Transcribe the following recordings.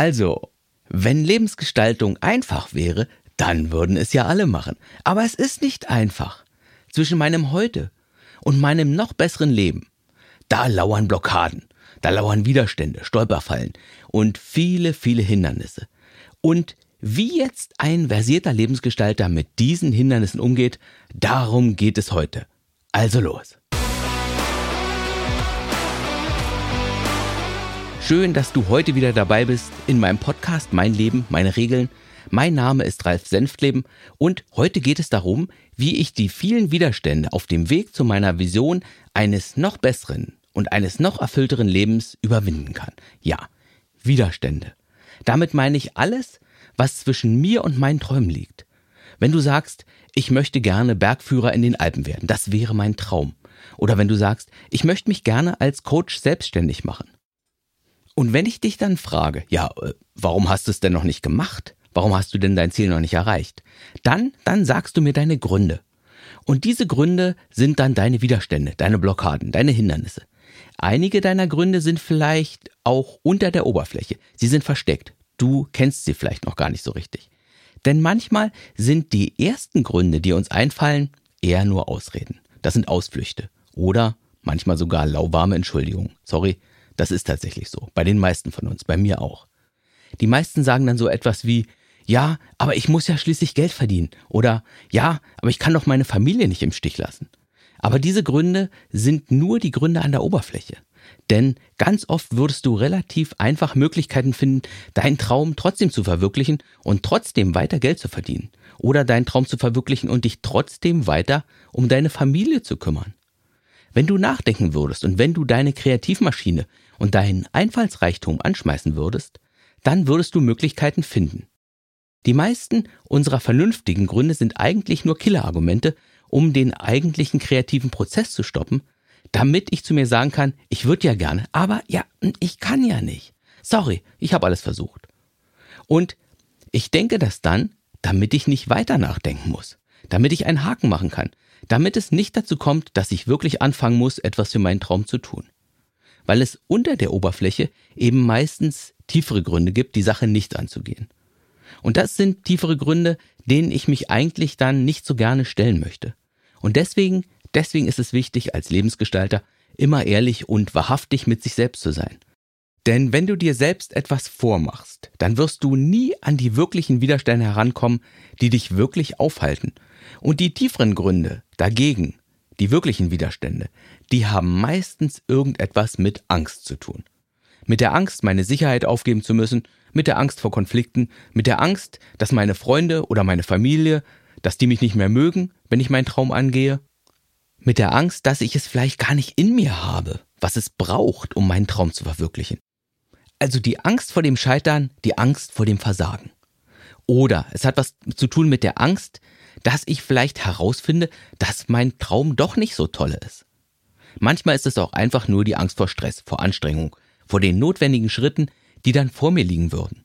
Also, wenn Lebensgestaltung einfach wäre, dann würden es ja alle machen. Aber es ist nicht einfach. Zwischen meinem Heute und meinem noch besseren Leben, da lauern Blockaden, da lauern Widerstände, Stolperfallen und viele, viele Hindernisse. Und wie jetzt ein versierter Lebensgestalter mit diesen Hindernissen umgeht, darum geht es heute. Also los. Schön, dass du heute wieder dabei bist in meinem Podcast Mein Leben, meine Regeln. Mein Name ist Ralf Senftleben und heute geht es darum, wie ich die vielen Widerstände auf dem Weg zu meiner Vision eines noch besseren und eines noch erfüllteren Lebens überwinden kann. Ja, Widerstände. Damit meine ich alles, was zwischen mir und meinen Träumen liegt. Wenn du sagst, ich möchte gerne Bergführer in den Alpen werden, das wäre mein Traum. Oder wenn du sagst, ich möchte mich gerne als Coach selbstständig machen. Und wenn ich dich dann frage, ja, äh, warum hast du es denn noch nicht gemacht? Warum hast du denn dein Ziel noch nicht erreicht? Dann, dann sagst du mir deine Gründe. Und diese Gründe sind dann deine Widerstände, deine Blockaden, deine Hindernisse. Einige deiner Gründe sind vielleicht auch unter der Oberfläche. Sie sind versteckt. Du kennst sie vielleicht noch gar nicht so richtig. Denn manchmal sind die ersten Gründe, die uns einfallen, eher nur Ausreden. Das sind Ausflüchte. Oder manchmal sogar lauwarme Entschuldigungen. Sorry, das ist tatsächlich so. Bei den meisten von uns, bei mir auch. Die meisten sagen dann so etwas wie, ja, aber ich muss ja schließlich Geld verdienen. Oder ja, aber ich kann doch meine Familie nicht im Stich lassen. Aber diese Gründe sind nur die Gründe an der Oberfläche. Denn ganz oft würdest du relativ einfach Möglichkeiten finden, deinen Traum trotzdem zu verwirklichen und trotzdem weiter Geld zu verdienen. Oder deinen Traum zu verwirklichen und dich trotzdem weiter um deine Familie zu kümmern. Wenn du nachdenken würdest und wenn du deine Kreativmaschine und deinen Einfallsreichtum anschmeißen würdest, dann würdest du Möglichkeiten finden. Die meisten unserer vernünftigen Gründe sind eigentlich nur Killerargumente, um den eigentlichen kreativen Prozess zu stoppen, damit ich zu mir sagen kann, ich würde ja gerne, aber ja, ich kann ja nicht. Sorry, ich habe alles versucht. Und ich denke das dann, damit ich nicht weiter nachdenken muss, damit ich einen Haken machen kann, damit es nicht dazu kommt, dass ich wirklich anfangen muss, etwas für meinen Traum zu tun weil es unter der Oberfläche eben meistens tiefere Gründe gibt, die Sache nicht anzugehen. Und das sind tiefere Gründe, denen ich mich eigentlich dann nicht so gerne stellen möchte. Und deswegen, deswegen ist es wichtig, als Lebensgestalter immer ehrlich und wahrhaftig mit sich selbst zu sein. Denn wenn du dir selbst etwas vormachst, dann wirst du nie an die wirklichen Widerstände herankommen, die dich wirklich aufhalten. Und die tieferen Gründe dagegen, die wirklichen Widerstände, die haben meistens irgendetwas mit Angst zu tun. Mit der Angst, meine Sicherheit aufgeben zu müssen, mit der Angst vor Konflikten, mit der Angst, dass meine Freunde oder meine Familie, dass die mich nicht mehr mögen, wenn ich meinen Traum angehe, mit der Angst, dass ich es vielleicht gar nicht in mir habe, was es braucht, um meinen Traum zu verwirklichen. Also die Angst vor dem Scheitern, die Angst vor dem Versagen. Oder es hat was zu tun mit der Angst, dass ich vielleicht herausfinde, dass mein Traum doch nicht so toll ist. Manchmal ist es auch einfach nur die Angst vor Stress, vor Anstrengung, vor den notwendigen Schritten, die dann vor mir liegen würden.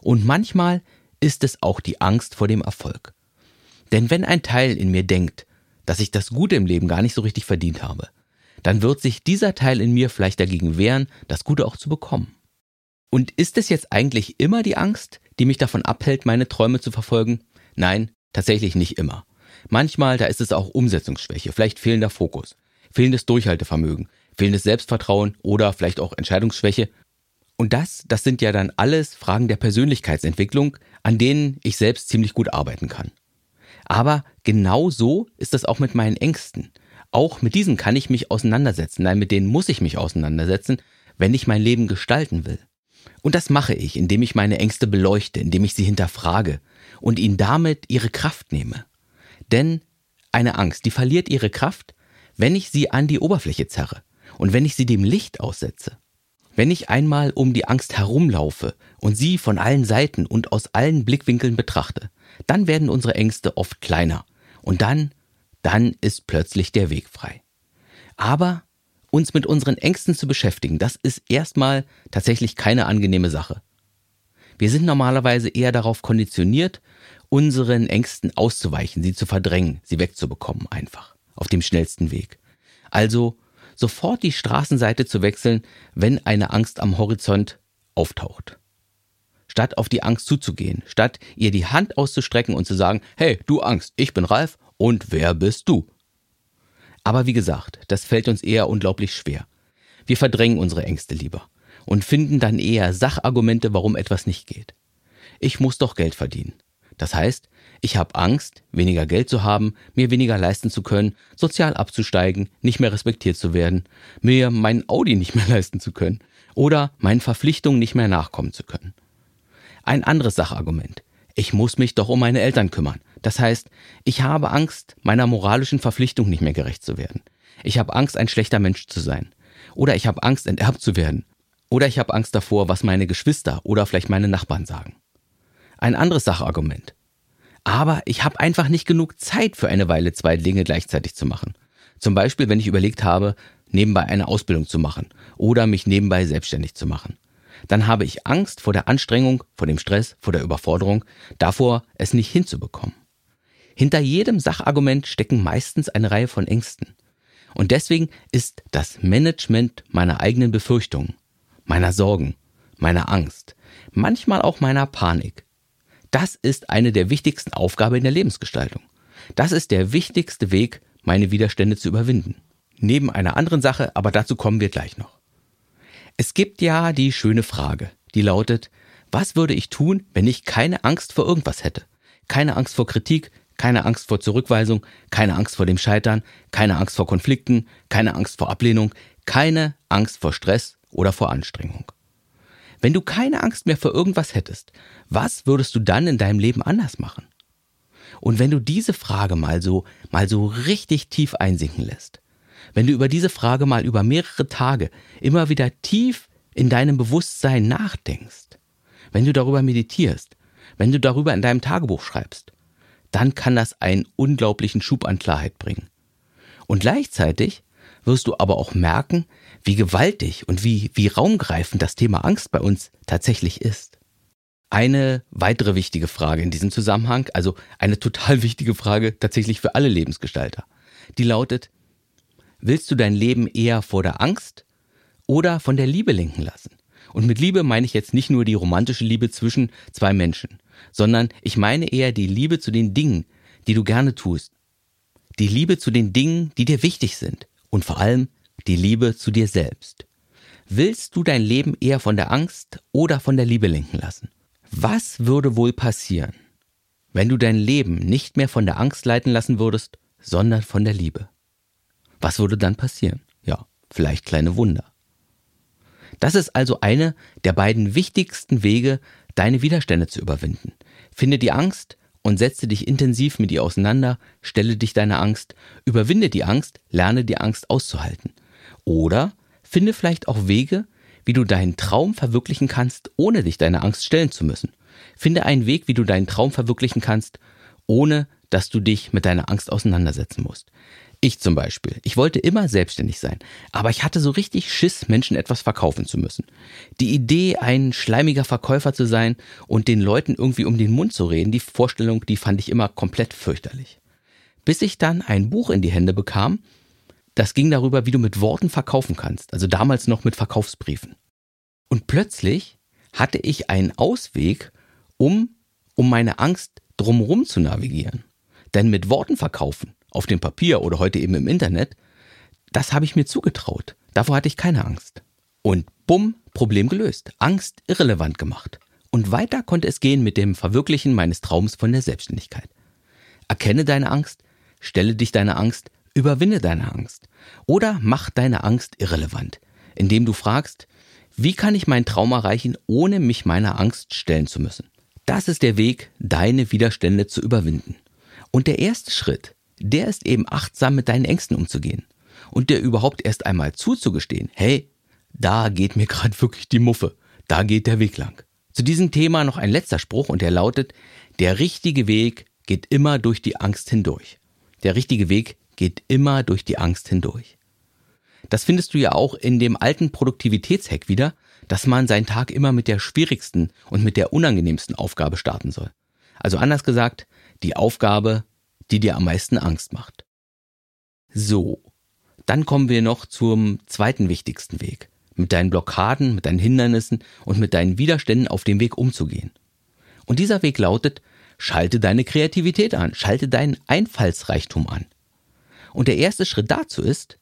Und manchmal ist es auch die Angst vor dem Erfolg. Denn wenn ein Teil in mir denkt, dass ich das Gute im Leben gar nicht so richtig verdient habe, dann wird sich dieser Teil in mir vielleicht dagegen wehren, das Gute auch zu bekommen. Und ist es jetzt eigentlich immer die Angst, die mich davon abhält, meine Träume zu verfolgen? Nein, Tatsächlich nicht immer. Manchmal, da ist es auch Umsetzungsschwäche, vielleicht fehlender Fokus, fehlendes Durchhaltevermögen, fehlendes Selbstvertrauen oder vielleicht auch Entscheidungsschwäche. Und das, das sind ja dann alles Fragen der Persönlichkeitsentwicklung, an denen ich selbst ziemlich gut arbeiten kann. Aber genau so ist es auch mit meinen Ängsten. Auch mit diesen kann ich mich auseinandersetzen. Nein, mit denen muss ich mich auseinandersetzen, wenn ich mein Leben gestalten will. Und das mache ich, indem ich meine Ängste beleuchte, indem ich sie hinterfrage und ihnen damit ihre Kraft nehme. Denn eine Angst, die verliert ihre Kraft, wenn ich sie an die Oberfläche zerre und wenn ich sie dem Licht aussetze. Wenn ich einmal um die Angst herumlaufe und sie von allen Seiten und aus allen Blickwinkeln betrachte, dann werden unsere Ängste oft kleiner und dann, dann ist plötzlich der Weg frei. Aber uns mit unseren Ängsten zu beschäftigen, das ist erstmal tatsächlich keine angenehme Sache. Wir sind normalerweise eher darauf konditioniert, unseren Ängsten auszuweichen, sie zu verdrängen, sie wegzubekommen einfach, auf dem schnellsten Weg. Also sofort die Straßenseite zu wechseln, wenn eine Angst am Horizont auftaucht. statt auf die Angst zuzugehen, statt ihr die Hand auszustrecken und zu sagen, hey, du Angst, ich bin Ralf und wer bist du? Aber wie gesagt, das fällt uns eher unglaublich schwer. Wir verdrängen unsere Ängste lieber und finden dann eher Sachargumente, warum etwas nicht geht. Ich muss doch Geld verdienen. Das heißt, ich habe Angst, weniger Geld zu haben, mir weniger leisten zu können, sozial abzusteigen, nicht mehr respektiert zu werden, mir mein Audi nicht mehr leisten zu können oder meinen Verpflichtungen nicht mehr nachkommen zu können. Ein anderes Sachargument. Ich muss mich doch um meine Eltern kümmern. Das heißt, ich habe Angst, meiner moralischen Verpflichtung nicht mehr gerecht zu werden. Ich habe Angst, ein schlechter Mensch zu sein. Oder ich habe Angst, enterbt zu werden. Oder ich habe Angst davor, was meine Geschwister oder vielleicht meine Nachbarn sagen. Ein anderes Sachargument. Aber ich habe einfach nicht genug Zeit für eine Weile zwei Dinge gleichzeitig zu machen. Zum Beispiel, wenn ich überlegt habe, nebenbei eine Ausbildung zu machen oder mich nebenbei selbstständig zu machen. Dann habe ich Angst vor der Anstrengung, vor dem Stress, vor der Überforderung, davor, es nicht hinzubekommen. Hinter jedem Sachargument stecken meistens eine Reihe von Ängsten. Und deswegen ist das Management meiner eigenen Befürchtungen, meiner Sorgen, meiner Angst, manchmal auch meiner Panik. Das ist eine der wichtigsten Aufgaben in der Lebensgestaltung. Das ist der wichtigste Weg, meine Widerstände zu überwinden. Neben einer anderen Sache, aber dazu kommen wir gleich noch. Es gibt ja die schöne Frage, die lautet, was würde ich tun, wenn ich keine Angst vor irgendwas hätte? Keine Angst vor Kritik, keine Angst vor Zurückweisung, keine Angst vor dem Scheitern, keine Angst vor Konflikten, keine Angst vor Ablehnung, keine Angst vor Stress oder vor Anstrengung. Wenn du keine Angst mehr vor irgendwas hättest, was würdest du dann in deinem Leben anders machen? Und wenn du diese Frage mal so, mal so richtig tief einsinken lässt, wenn du über diese Frage mal über mehrere Tage immer wieder tief in deinem Bewusstsein nachdenkst, wenn du darüber meditierst, wenn du darüber in deinem Tagebuch schreibst, dann kann das einen unglaublichen Schub an Klarheit bringen. Und gleichzeitig wirst du aber auch merken, wie gewaltig und wie, wie raumgreifend das Thema Angst bei uns tatsächlich ist. Eine weitere wichtige Frage in diesem Zusammenhang, also eine total wichtige Frage tatsächlich für alle Lebensgestalter, die lautet, willst du dein Leben eher vor der Angst oder von der Liebe lenken lassen? Und mit Liebe meine ich jetzt nicht nur die romantische Liebe zwischen zwei Menschen, sondern ich meine eher die Liebe zu den Dingen, die du gerne tust. Die Liebe zu den Dingen, die dir wichtig sind. Und vor allem die Liebe zu dir selbst. Willst du dein Leben eher von der Angst oder von der Liebe lenken lassen? Was würde wohl passieren, wenn du dein Leben nicht mehr von der Angst leiten lassen würdest, sondern von der Liebe? Was würde dann passieren? Ja, vielleicht kleine Wunder. Das ist also eine der beiden wichtigsten Wege, deine Widerstände zu überwinden. Finde die Angst und setze dich intensiv mit ihr auseinander, stelle dich deiner Angst, überwinde die Angst, lerne die Angst auszuhalten. Oder finde vielleicht auch Wege, wie du deinen Traum verwirklichen kannst, ohne dich deiner Angst stellen zu müssen. Finde einen Weg, wie du deinen Traum verwirklichen kannst, ohne dass du dich mit deiner Angst auseinandersetzen musst. Ich zum Beispiel. Ich wollte immer selbstständig sein, aber ich hatte so richtig Schiss, Menschen etwas verkaufen zu müssen. Die Idee, ein schleimiger Verkäufer zu sein und den Leuten irgendwie um den Mund zu reden, die Vorstellung, die fand ich immer komplett fürchterlich. Bis ich dann ein Buch in die Hände bekam, das ging darüber, wie du mit Worten verkaufen kannst, also damals noch mit Verkaufsbriefen. Und plötzlich hatte ich einen Ausweg, um, um meine Angst drumherum zu navigieren. Denn mit Worten verkaufen, auf dem Papier oder heute eben im Internet, das habe ich mir zugetraut. Davor hatte ich keine Angst. Und bumm, Problem gelöst. Angst irrelevant gemacht. Und weiter konnte es gehen mit dem Verwirklichen meines Traums von der Selbstständigkeit. Erkenne deine Angst, stelle dich deiner Angst, überwinde deine Angst. Oder mach deine Angst irrelevant, indem du fragst, wie kann ich meinen Traum erreichen, ohne mich meiner Angst stellen zu müssen? Das ist der Weg, deine Widerstände zu überwinden. Und der erste Schritt, der ist eben achtsam mit deinen Ängsten umzugehen. Und dir überhaupt erst einmal zuzugestehen, hey, da geht mir gerade wirklich die Muffe, da geht der Weg lang. Zu diesem Thema noch ein letzter Spruch und der lautet, der richtige Weg geht immer durch die Angst hindurch. Der richtige Weg geht immer durch die Angst hindurch. Das findest du ja auch in dem alten Produktivitätshack wieder, dass man seinen Tag immer mit der schwierigsten und mit der unangenehmsten Aufgabe starten soll. Also anders gesagt, die Aufgabe, die dir am meisten Angst macht. So, dann kommen wir noch zum zweiten wichtigsten Weg, mit deinen Blockaden, mit deinen Hindernissen und mit deinen Widerständen auf dem Weg umzugehen. Und dieser Weg lautet, schalte deine Kreativität an, schalte deinen Einfallsreichtum an. Und der erste Schritt dazu ist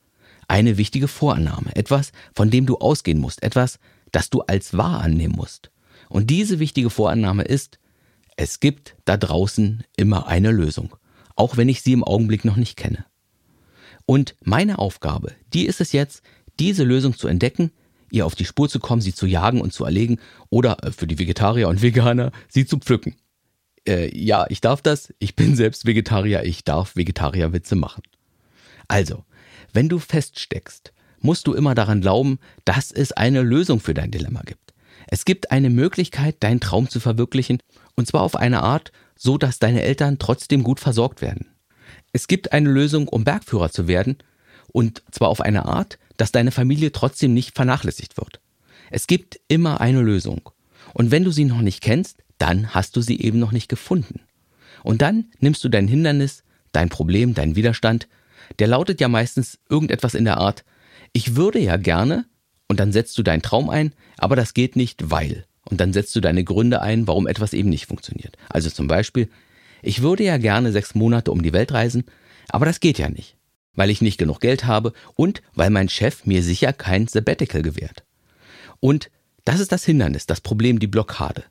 eine wichtige Vorannahme, etwas, von dem du ausgehen musst, etwas, das du als wahr annehmen musst. Und diese wichtige Vorannahme ist, es gibt da draußen immer eine Lösung, auch wenn ich sie im Augenblick noch nicht kenne. Und meine Aufgabe, die ist es jetzt, diese Lösung zu entdecken, ihr auf die Spur zu kommen, sie zu jagen und zu erlegen oder äh, für die Vegetarier und Veganer, sie zu pflücken. Äh, ja, ich darf das, ich bin selbst Vegetarier, ich darf Vegetarierwitze machen. Also, wenn du feststeckst, musst du immer daran glauben, dass es eine Lösung für dein Dilemma gibt. Es gibt eine Möglichkeit, deinen Traum zu verwirklichen, und zwar auf eine Art, so dass deine Eltern trotzdem gut versorgt werden. Es gibt eine Lösung, um Bergführer zu werden, und zwar auf eine Art, dass deine Familie trotzdem nicht vernachlässigt wird. Es gibt immer eine Lösung. Und wenn du sie noch nicht kennst, dann hast du sie eben noch nicht gefunden. Und dann nimmst du dein Hindernis, dein Problem, deinen Widerstand, der lautet ja meistens irgendetwas in der Art, ich würde ja gerne, und dann setzt du deinen Traum ein, aber das geht nicht, weil. Und dann setzt du deine Gründe ein, warum etwas eben nicht funktioniert. Also zum Beispiel, ich würde ja gerne sechs Monate um die Welt reisen, aber das geht ja nicht weil ich nicht genug Geld habe und weil mein Chef mir sicher kein Sabbatical gewährt. Und das ist das Hindernis, das Problem, die Blockade.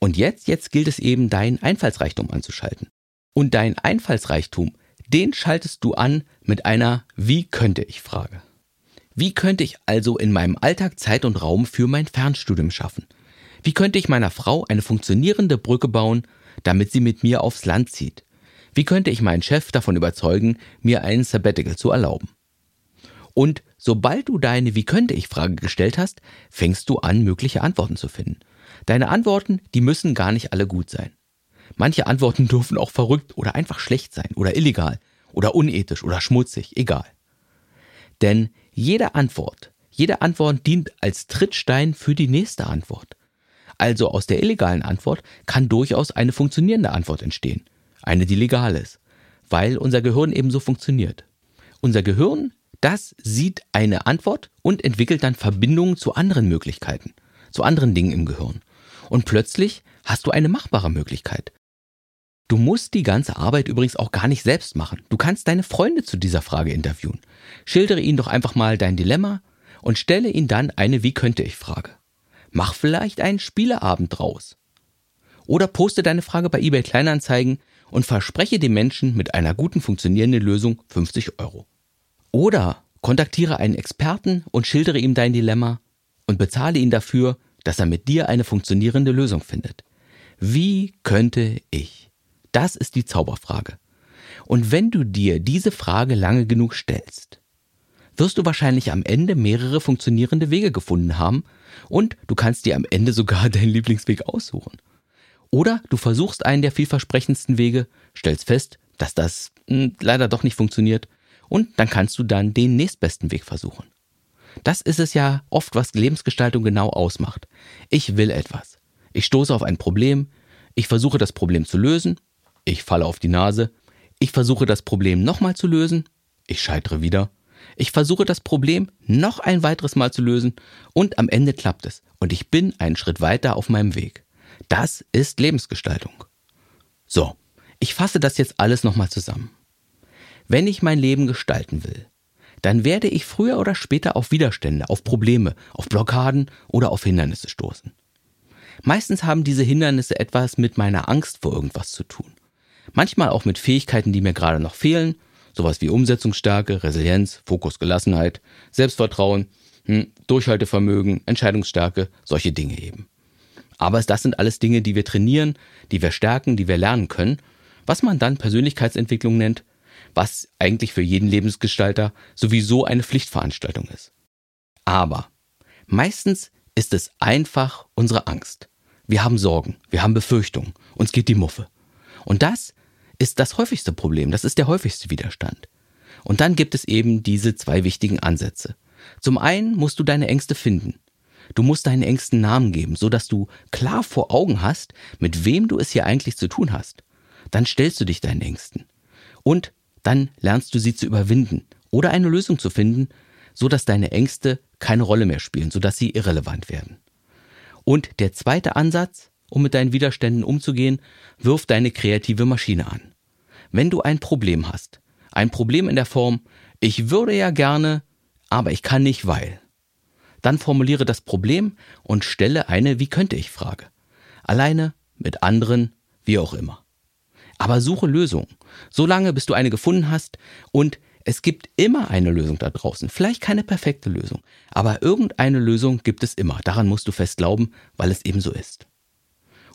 Und jetzt, jetzt gilt es eben, deinen Einfallsreichtum anzuschalten. Und dein Einfallsreichtum, den schaltest du an mit einer Wie könnte ich Frage. Wie könnte ich also in meinem Alltag Zeit und Raum für mein Fernstudium schaffen? Wie könnte ich meiner Frau eine funktionierende Brücke bauen, damit sie mit mir aufs Land zieht? Wie könnte ich meinen Chef davon überzeugen, mir einen Sabbatical zu erlauben? Und sobald du deine Wie könnte ich Frage gestellt hast, fängst du an, mögliche Antworten zu finden. Deine Antworten, die müssen gar nicht alle gut sein. Manche Antworten dürfen auch verrückt oder einfach schlecht sein oder illegal oder unethisch oder schmutzig, egal. Denn jede Antwort, jede Antwort dient als Trittstein für die nächste Antwort. Also aus der illegalen Antwort kann durchaus eine funktionierende Antwort entstehen eine, die legal ist, weil unser Gehirn eben so funktioniert. Unser Gehirn, das sieht eine Antwort und entwickelt dann Verbindungen zu anderen Möglichkeiten, zu anderen Dingen im Gehirn. Und plötzlich hast du eine machbare Möglichkeit. Du musst die ganze Arbeit übrigens auch gar nicht selbst machen. Du kannst deine Freunde zu dieser Frage interviewen. Schildere ihnen doch einfach mal dein Dilemma und stelle ihnen dann eine Wie könnte ich Frage. Mach vielleicht einen Spieleabend draus. Oder poste deine Frage bei eBay Kleinanzeigen und verspreche dem Menschen mit einer guten funktionierenden Lösung 50 Euro. Oder kontaktiere einen Experten und schildere ihm dein Dilemma und bezahle ihn dafür, dass er mit dir eine funktionierende Lösung findet. Wie könnte ich? Das ist die Zauberfrage. Und wenn du dir diese Frage lange genug stellst, wirst du wahrscheinlich am Ende mehrere funktionierende Wege gefunden haben und du kannst dir am Ende sogar deinen Lieblingsweg aussuchen. Oder du versuchst einen der vielversprechendsten Wege, stellst fest, dass das hm, leider doch nicht funktioniert und dann kannst du dann den nächstbesten Weg versuchen. Das ist es ja oft, was Lebensgestaltung genau ausmacht. Ich will etwas. Ich stoße auf ein Problem, ich versuche das Problem zu lösen, ich falle auf die Nase, ich versuche das Problem nochmal zu lösen, ich scheitere wieder, ich versuche das Problem noch ein weiteres Mal zu lösen und am Ende klappt es und ich bin einen Schritt weiter auf meinem Weg. Das ist Lebensgestaltung. So, ich fasse das jetzt alles nochmal zusammen. Wenn ich mein Leben gestalten will, dann werde ich früher oder später auf Widerstände, auf Probleme, auf Blockaden oder auf Hindernisse stoßen. Meistens haben diese Hindernisse etwas mit meiner Angst vor irgendwas zu tun. Manchmal auch mit Fähigkeiten, die mir gerade noch fehlen, sowas wie Umsetzungsstärke, Resilienz, Fokus, Gelassenheit, Selbstvertrauen, hm, Durchhaltevermögen, Entscheidungsstärke, solche Dinge eben. Aber das sind alles Dinge, die wir trainieren, die wir stärken, die wir lernen können, was man dann Persönlichkeitsentwicklung nennt, was eigentlich für jeden Lebensgestalter sowieso eine Pflichtveranstaltung ist. Aber meistens ist es einfach unsere Angst. Wir haben Sorgen, wir haben Befürchtungen, uns geht die Muffe. Und das ist das häufigste Problem, das ist der häufigste Widerstand. Und dann gibt es eben diese zwei wichtigen Ansätze. Zum einen musst du deine Ängste finden. Du musst deinen Ängsten Namen geben, so dass du klar vor Augen hast, mit wem du es hier eigentlich zu tun hast. Dann stellst du dich deinen Ängsten. Und dann lernst du sie zu überwinden oder eine Lösung zu finden, so dass deine Ängste keine Rolle mehr spielen, sodass sie irrelevant werden. Und der zweite Ansatz, um mit deinen Widerständen umzugehen, wirf deine kreative Maschine an. Wenn du ein Problem hast, ein Problem in der Form, ich würde ja gerne, aber ich kann nicht, weil, dann formuliere das Problem und stelle eine Wie könnte ich Frage. Alleine, mit anderen, wie auch immer. Aber suche Lösungen, solange bis du eine gefunden hast und es gibt immer eine Lösung da draußen. Vielleicht keine perfekte Lösung, aber irgendeine Lösung gibt es immer. Daran musst du fest glauben, weil es eben so ist.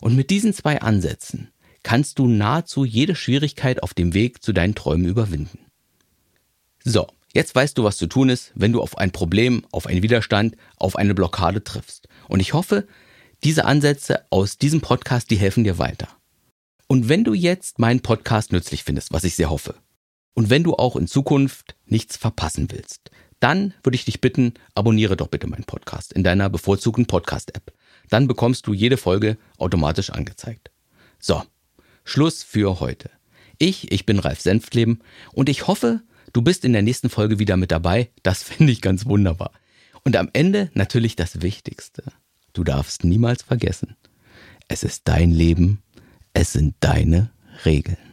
Und mit diesen zwei Ansätzen kannst du nahezu jede Schwierigkeit auf dem Weg zu deinen Träumen überwinden. So, jetzt weißt du, was zu tun ist, wenn du auf ein Problem, auf einen Widerstand, auf eine Blockade triffst. Und ich hoffe, diese Ansätze aus diesem Podcast, die helfen dir weiter. Und wenn du jetzt meinen Podcast nützlich findest, was ich sehr hoffe, und wenn du auch in Zukunft nichts verpassen willst, dann würde ich dich bitten, abonniere doch bitte meinen Podcast in deiner bevorzugten Podcast-App. Dann bekommst du jede Folge automatisch angezeigt. So, Schluss für heute. Ich, ich bin Ralf Senftleben und ich hoffe, du bist in der nächsten Folge wieder mit dabei. Das finde ich ganz wunderbar. Und am Ende natürlich das Wichtigste. Du darfst niemals vergessen. Es ist dein Leben. Es sind deine Regeln.